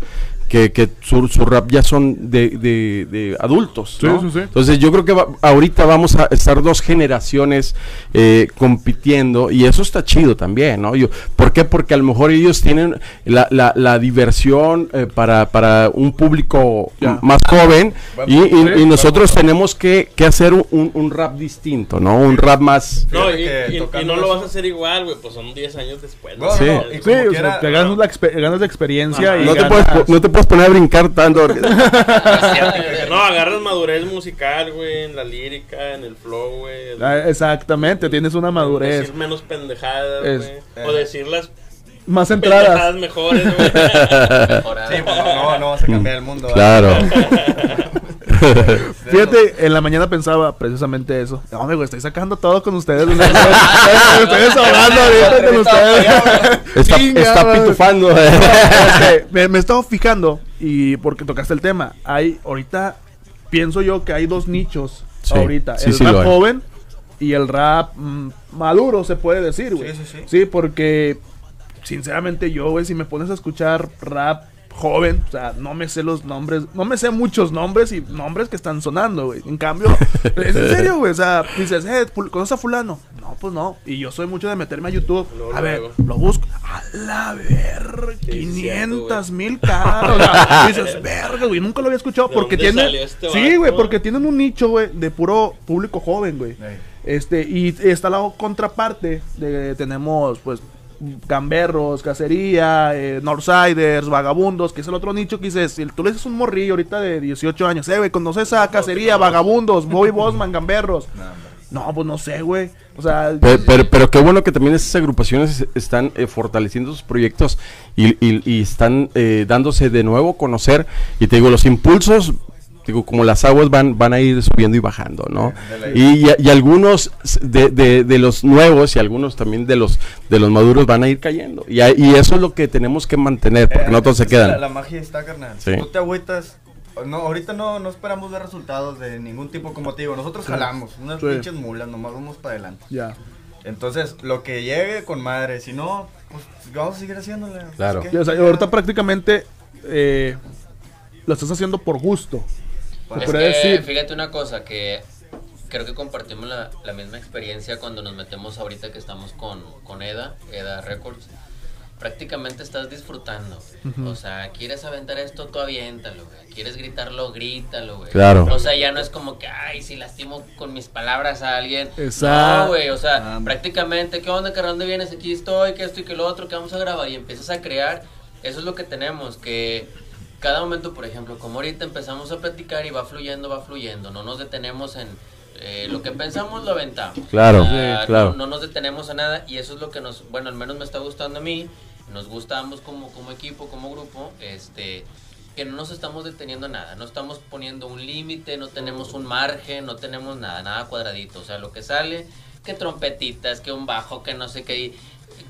que, que su, su rap ya son de, de, de adultos, Sí, ¿no? sí, sí. Entonces yo creo que va- ahorita vamos a estar dos generaciones eh, compitiendo y eso está chido también, ¿no? Yo, ¿Por qué? Porque a lo mejor ellos tienen la, la, la diversión eh, para, para un público Ya. más joven y, y- y sí, nosotros tenemos que, que hacer un, un- rap distinto, ¿no? Un rap más... No, y, y- no lo vas a hacer igual, güey. Pues son 10 años después. No, Sí. no, y Sí, como o sea, quiera- te ganas, la ganas de experiencia Ajá. y No te, ganas- puedes, no te puedes poner a brincar tanto. porque- *laughs* No, agarras madurez musical, güey, en la lírica, en el flow, güey. Ah, Exactamente, tienes una madurez Decir menos pendejadas, Es- güey. O decir las más centradas. mejores, güey. *laughs* Sí, pues no, no, no vas a cambiar el mundo. claro. *laughs* *laughs* Fíjate, en la mañana pensaba precisamente eso. No, amigo, estoy sacando todo con ustedes. Me *laughs* estoy desahogando ahorita con ustedes. Está, pitufando. *laughs* Este, me, me he estado fijando y porque tocaste el tema, hay ahorita pienso yo que hay dos nichos Sí, ahorita, sí, el sí rap joven y el rap mm, maduro se puede decir, güey. Sí, sí, sí. Sí, porque sinceramente yo, güey, si me pones a escuchar rap joven, o sea, no me sé los nombres, no me sé muchos nombres y nombres que están sonando, güey. En cambio, *laughs* es en serio, güey, o sea, dices, eh, ¿conoces a fulano? No, pues no. Y yo soy mucho de meterme a YouTube. A ver, luego. lo busco. A la ver, Sí, 500 cierto, mil caras. O sea, *laughs* dices, verga, güey, nunca lo había escuchado ¿De porque dónde tiene salió este Sí, güey, porque tienen un nicho, güey, de puro público joven, güey. Ey. Este, y está la contraparte de tenemos pues gamberros, cacería, eh, Northsiders, vagabundos, que es el otro nicho que dices, si tú le dices un morrillo ahorita de 18 años, eh, güey, conoces a cacería, vagabundos, Bobby *laughs* Bosman, gamberros. No, pues no sé, güey. O sea, Pero, pero, pero qué bueno que también esas agrupaciones están eh, fortaleciendo sus proyectos y, y- y están eh, dándose de nuevo a conocer. Y te digo, los impulsos, digo, como las aguas van, van a ir subiendo y bajando, ¿no? Y, y- y algunos de, de- de los nuevos y algunos también de los de los maduros van a ir cayendo. Y, a- y eso es lo que tenemos que mantener, porque Eh, no todos se quedan. La, la magia está, carnal. Sí. Tú te agüitas. No, ahorita no, no esperamos ver resultados de ningún tipo, como te digo. Nosotros jalamos, unas Sí. pinches mulas, nomás vamos para adelante. ya. Entonces, lo que llegue con madre, si no, pues vamos a seguir haciéndole. Claro. o sea, ahorita prácticamente eh, lo estás haciendo por gusto. Es que, decir. fíjate una cosa, que creo que compartimos la, la misma experiencia cuando nos metemos ahorita que estamos con, con EDA, EDA Records. Prácticamente estás disfrutando. O sea, quieres aventar esto, tú aviéntalo, güey. Quieres gritarlo, grítalo, güey. Claro. O sea, ya no es como que, ay, si lastimo con mis palabras a alguien. Exacto. No, güey, o sea, Ah, prácticamente, ¿qué onda, carnal? ¿Dónde vienes? Aquí estoy, que esto y que lo otro, que vamos a grabar. Y empiezas a crear. Eso es lo que tenemos, que cada momento, por ejemplo, como ahorita empezamos a platicar y va fluyendo, va fluyendo. No nos detenemos en eh, lo que pensamos, lo aventamos. Claro, Ah, sí, claro. No, no nos detenemos a nada y eso es lo que nos, bueno, al menos me está gustando a mí. Nos gusta ambos como, como equipo, como grupo, este que no nos estamos deteniendo a nada, no estamos poniendo un límite, no tenemos un margen, no tenemos nada, nada cuadradito, o sea, lo que sale, que trompetitas, que un bajo, que no sé qué,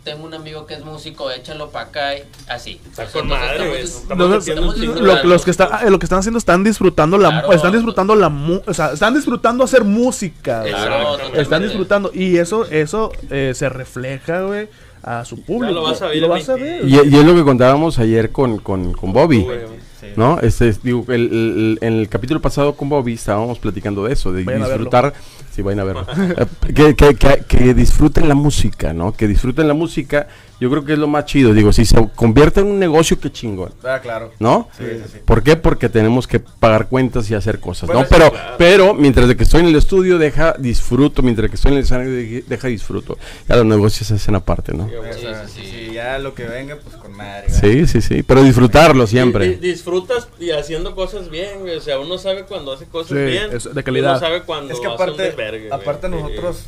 tengo un amigo que es músico, échalo para acá, y así. Está con entonces madre, güey. estamos- Estamos Los- lo, los que están, eh, lo que están haciendo están disfrutando la Claro. están disfrutando la mu- o sea, están disfrutando hacer música. Claro, están totalmente. disfrutando y eso eso eh, se refleja güey a su público lo vas a ver y lo en vas a mi- ver Y, y es lo que contábamos ayer con, con, con Bobby. Sí. ¿No? Este, es- digo, el, el- en el capítulo pasado con Bobby estábamos platicando de eso, de Vayan disfrutar, sí, vayan a verlo, *laughs* que, que, que, que disfruten la música, ¿no? Que disfruten la música, yo creo que es lo más chido, digo, si se convierte en un negocio, qué chingón, Ah, claro. ¿no? Sí, sí, sí. ¿Por qué? Porque tenemos que pagar cuentas y hacer cosas, Bueno, ¿no? Pero, claro. pero mientras de que estoy en el estudio, deja, disfruto, mientras que estoy en el escenario, de- deja, disfruto. Ya los negocios se hacen aparte, ¿no? Sí, Sí, sí, ya lo que venga, pues con madre. Sí, sí, sí, pero disfrutarlo Di- siempre. Disfrutas y haciendo cosas bien, güey. O sea, uno sabe cuando hace cosas Sí, bien. es de calidad. Uno sabe cuando Es que hace un aparte, desvergue, güey. aparte Sí. nosotros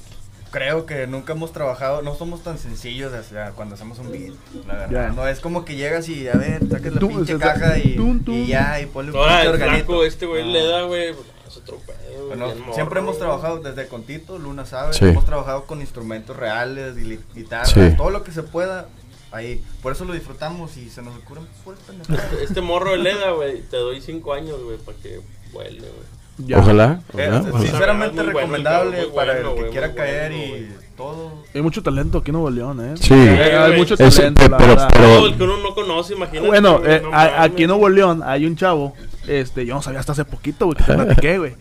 creo que nunca hemos trabajado, no somos tan sencillos o sea, cuando hacemos un beat, la verdad. Ya. No es como que llegas y a ver, sacas la Tú, pinche o sea, caja y, tum, tum. y ya, y ponle un Ahora pinche flaco, este güey No. le da, güey. Es otro pedo, Bueno, bien morro, siempre hemos güey. trabajado desde con Tito, Luna sabe, Sí. hemos trabajado con instrumentos reales, guitarras, Sí. todo lo que se pueda, ahí. Por eso lo disfrutamos y se nos ocurren. *laughs* Este morro de Leda, güey. Te doy cinco años, güey, para que vuele, güey. Ya. Ojalá. Eh, ojalá, sinceramente Muy bueno, recomendable bueno, para el que güey, quiera caer bueno, y todo. hay mucho talento aquí en Nuevo León eh Sí. Eh, hay mucho talento pe- la pero- pero- el que uno no conoce, imagínate. Bueno, eh, no a- aquí en Nuevo León hay un chavo, este, yo no sabía hasta hace poquito, güey, que te platiqué, güey.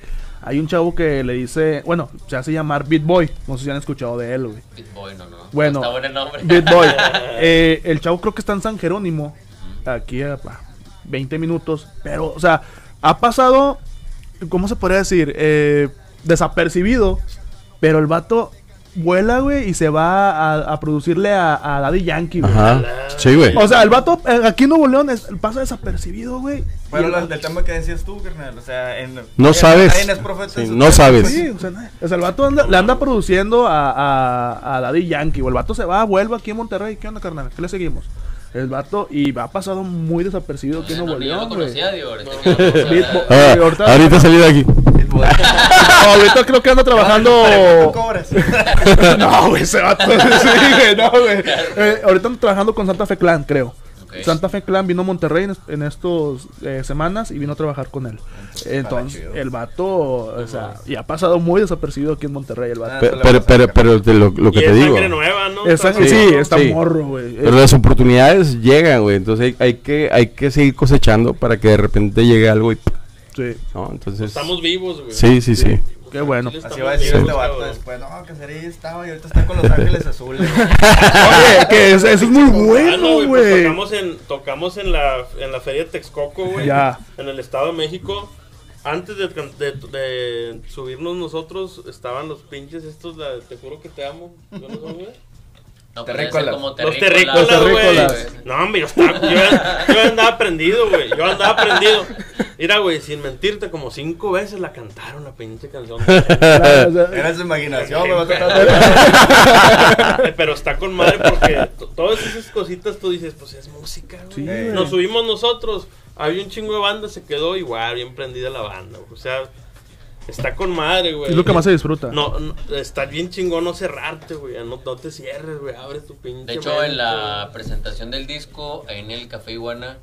Hay un chavo que le dice, bueno, se hace llamar Beat Boy, no sé si han escuchado de él, güey. Beat Boy, no, no. Bueno, Está bueno el nombre. Beat Boy. *laughs* Eh, el chavo creo que está en San Jerónimo, aquí a pa, 20 minutos, pero, o sea, ha pasado, ¿cómo se podría decir? Eh, desapercibido, pero el vato vuela, güey, y se va a, a producirle a, a Daddy Yankee, güey. Ajá. Sí, güey. O sea, el vato eh, aquí en Nuevo León es- pasa desapercibido, güey. Y el del tema que decías tú, carnal, o sea, en, No sabes. en Sí, no tema, sabes. Sí, o sea, no- o sea, el vato anda- le anda produciendo a, a, a Daddy Yankee. O el vato se va, vuelve aquí en Monterrey. ¿Qué onda, carnal? ¿Qué le seguimos? El vato, y va pasado muy desapercibido aquí en Nuevo León, güey. ahorita. *laughs* Ah, ahorita salí de aquí. *laughs* ahorita creo que anda ¿Cuánto trabajando. *laughs* no, güey, ese vato. *laughs* sí, güey, no, güey. Eh, ahorita anda trabajando con Santa Fe Clan, creo. Santa Fe Clan vino a Monterrey en, en estos eh, semanas y vino a trabajar con él. Entonces, chido. el vato, o sea, y ha pasado muy desapercibido aquí en Monterrey el vato. Ah, Pero, pero, pero de lo, lo Y que es te digo. sangre nueva, ¿no? Está- sí, Entonces, está sí. morro, güey. Pero las oportunidades llegan, güey. Entonces hay, hay que hay que seguir cosechando para que de repente llegue algo y Sí, ¿no? Entonces Estamos vivos, güey. Sí, sí, sí. qué bueno. Sí, Así va a decir vivos, este vato después. No, que sería estaba y ahorita está con Los Ángeles Azules. *laughs* Oye, que eso, eso es muy Ah, no, bueno, güey, pues güey. tocamos en, tocamos en la, en la feria de Texcoco, güey. Ya. En el Estado de México. Antes de, de- de subirnos nosotros, estaban los pinches estos, la Te juro que te amo. ¿Yo no güey? No, Terrícolas. como Los terrícolas, terrícolas, güey. terrícolas. No, hombre, yo, estaba, yo, yo andaba prendido, güey. Yo andaba prendido. Mira, güey, sin mentirte, como cinco veces la cantaron la pinche canción. *laughs* Era su imaginación, me va a tratar *laughs* Pero está con madre porque todas esas cositas tú dices, pues es música, güey. Sí. Nos subimos nosotros, había un chingo de banda, se quedó igual, bien prendida la banda, güey. O sea, está con madre, güey. es lo que más se disfruta. No, no, está bien chingón no cerrarte, güey. No, no te cierres, güey. Abre tu pinche. De hecho, mente, en la presentación del disco, en el Café Iguana,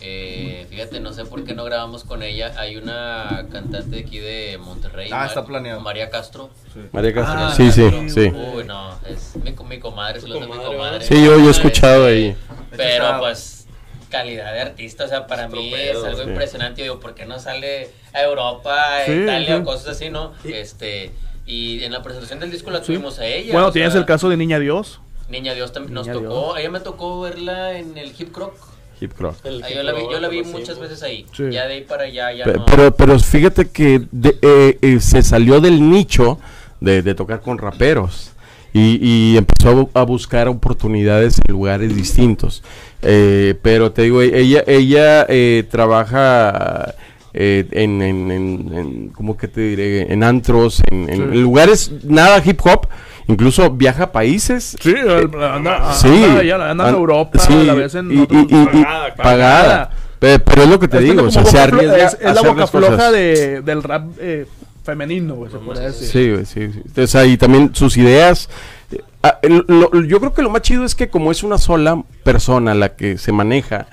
eh, fíjate, no sé por qué no grabamos con ella. Hay una cantante de aquí de Monterrey. Ah, está planeado. María Castro. María Castro. Ah, sí, sí, Castro. sí. Uy, no, es mi, mi comadre, se lo mi comadre. Sí, yo, yo he escuchado ahí. Pero pues, calidad de artista, o sea, para mí es algo sí. impresionante. Yo digo, ¿por qué no sale a Europa, a Sí, Italia sí. o cosas así, no? Este. Y en la presentación del disco la Sí. tuvimos a ella. Bueno, tienes sea, el caso de Niña Dios. Niña Dios también nos tocó. Ella me tocó verla en el Hip Croc. Hip Croc. Ahí yo la vi, yo la vi hip hop, muchas veces ahí. Sí. Ya de ahí para allá ya Pe- no. Pero, pero fíjate que de- eh, eh, se salió del nicho de, de tocar con raperos y, y empezó a, bu- a buscar oportunidades en lugares distintos. Eh, pero te digo, ella, ella eh, trabaja eh, en, en, en- en- ¿cómo que te diré? En antros, en, en- Sí. en lugares nada hip hop. Incluso viaja a países Sí, anda, Sí, anda, anda en Europa, sí, a la vez en y, otros- y- y- y- Pagada, pagada. Pe- Pero, es lo que te Es digo, o sea, se arriesga es, es a la boca floja de, del rap eh, femenino, güey, se podría decir. Sí, güey, sí, sí. O sea, y también sus ideas. eh, ah, lo- yo creo que lo más chido es que como es una sola persona la que se maneja,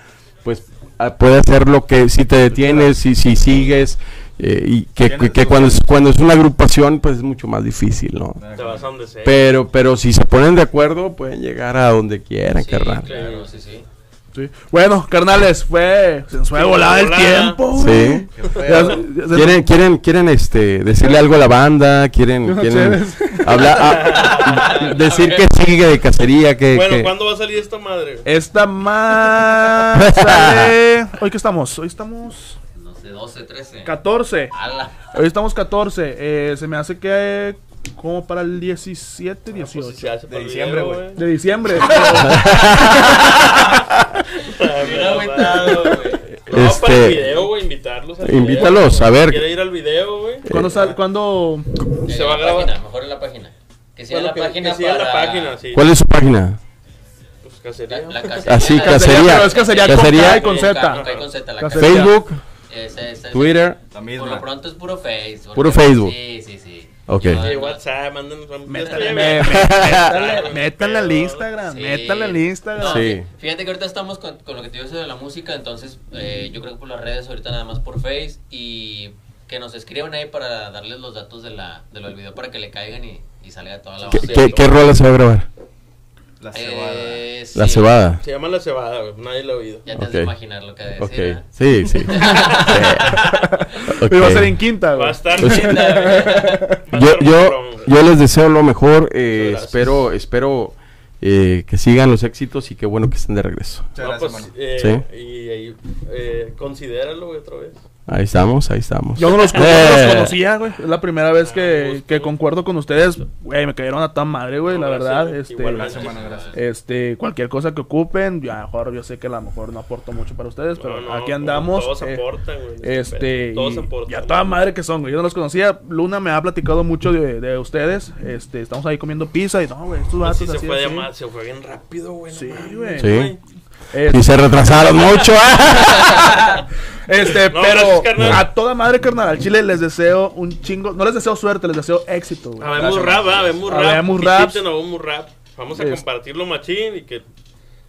pues ah, puede hacer lo que si te detienes, si, si sigues, eh, y que, que- que cuando, es, cuando es una agrupación, pues es mucho más difícil, ¿no? Pero, pero si se ponen de acuerdo, pueden llegar a donde quieran, Sí, carnal. claro, sí, sí. Sí. Bueno, carnales, fue. Se nos fue volada el tiempo. Sí. ¿Quieren, quieren, quieren este, decirle algo a la banda? ¿Quieren, quieren hablar, ah, decir que sigue de cacería? Que, bueno, que- ¿cuándo va a salir esta madre? Esta sale- ¿Hoy qué estamos? Hoy estamos. No sé, 12, 13. 14. Ala. Hoy estamos 14. Eh, se me hace que eh, como para el 17, Pues, 18. se hace De diciembre, video, güey. De diciembre. *laughs* *laughs* Bien agüitado, güey. No, Este, para el video, güey, invitarlos al invítalos, video, a ver. ¿Quiere ir al video, güey? ¿Cuándo sal, cuándo? En Se va a la grabar. página, mejor en la página. Que sea Bueno, la que- página que siga para... la página, sí. ¿Cuál es su página? Pues cacería. La, la cacería. Así, La cacería. pero es cacería con Cacería. K y con. K, con con Z, la Cacería. cacería. Facebook, Ese- ese- Twitter. La Por lo pronto es puro Facebook. Puro Facebook. Sí, sí, sí. Ok. No- WhatsApp. *laughs* Métale, al Instagram. Sí. Métale al Instagram. No, Sí. fí- Fíjate que ahorita estamos con, con lo que te digo de la música, entonces eh, yo creo que por las redes ahorita nada más por Face y que nos escriban ahí para darles los datos de la, de lo del video para que le caigan y, y salga toda la ¿Qué, banda. qué, qué rola se va a grabar? La cebada. Eh, La sí, cebada. Se llama La Cebada, güey. Nadie lo ha oído. Ya te has de imaginar lo que decir. Ok. ¿eh? Sí, sí. *laughs* Sí. Pero va a ser en quinta, Va a güey. estar Pues- linda, güey. Va a yo, estar yo, güey. les deseo lo mejor. eh, Muchas gracias. espero espero eh, que sigan los éxitos y qué bueno que estén de regreso. Muchas No, gracias, pues, mano. eh, Sí. Y ahí, eh, considéralo, güey, otra vez. Ahí estamos, ahí estamos. Yo no los, yo no los Eh. conocía, güey. Es la primera vez que, que concuerdo con ustedes. Güey, me cayeron a tan madre, güey, la verdad. gracias, Este, igualmente. Gracias, mano, gracias. este, cualquier cosa que ocupen, ya, mejor, yo sé que a lo mejor no aporto mucho para ustedes, pero No, no, aquí andamos. Todos eh, aportan, güey. Este, Todos y, aportan. y a toda madre que son, güey. Yo no los conocía. Luna me ha platicado mucho de, de ustedes. Este, estamos ahí comiendo pizza y no, güey, estos vatos sí se así, fue así. se fue bien rápido, güey. Sí, güey. Sí. Es- Y se retrasaron mucho. *laughs* Este, No, pero gracias, a toda madre, carnal, al chile les deseo un chingo. No les deseo suerte, les deseo éxito, güey. Habemos rap, habemos rap. Habemos habemos rap. Vamos a Es- compartirlo machín y que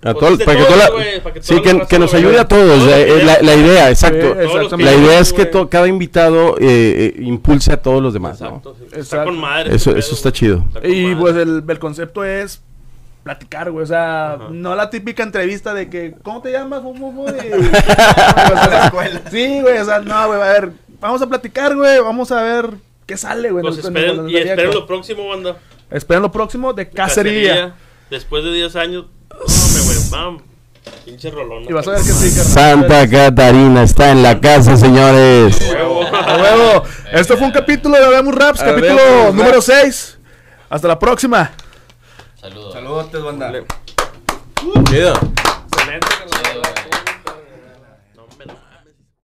A Pues todo- para que la- para que sí, la que, nos ayude a todos. Eh, la, idea, exacto. Sí. La idea es que to- cada invitado eh, eh, impulse a todos los demás, ¿no? Exacto, sí. Está con madre. Eso- este eso pedo, está chido. Está Y madre. pues el, el concepto es platicar, güey. O sea, Ajá. no la típica entrevista de que, ¿cómo te llamas? *laughs* *laughs* Sí, güey. O sea, no, güey. A ver, vamos a platicar, güey. Vamos a ver qué sale, güey. Pues esperen, y esperen lo próximo, banda. Esperen lo próximo de cacería. Después de 10 años. No, me güey, vamos. Pinche rolón. Y vas a ver que sí, carnal. Santa Catarina está en la casa, señores. Huevo. A huevo. Esto fue un capítulo de Habemos Raps, capítulo Raps. número 6. Hasta la próxima. Saludos. Saludos, banda. Chido. Excelente.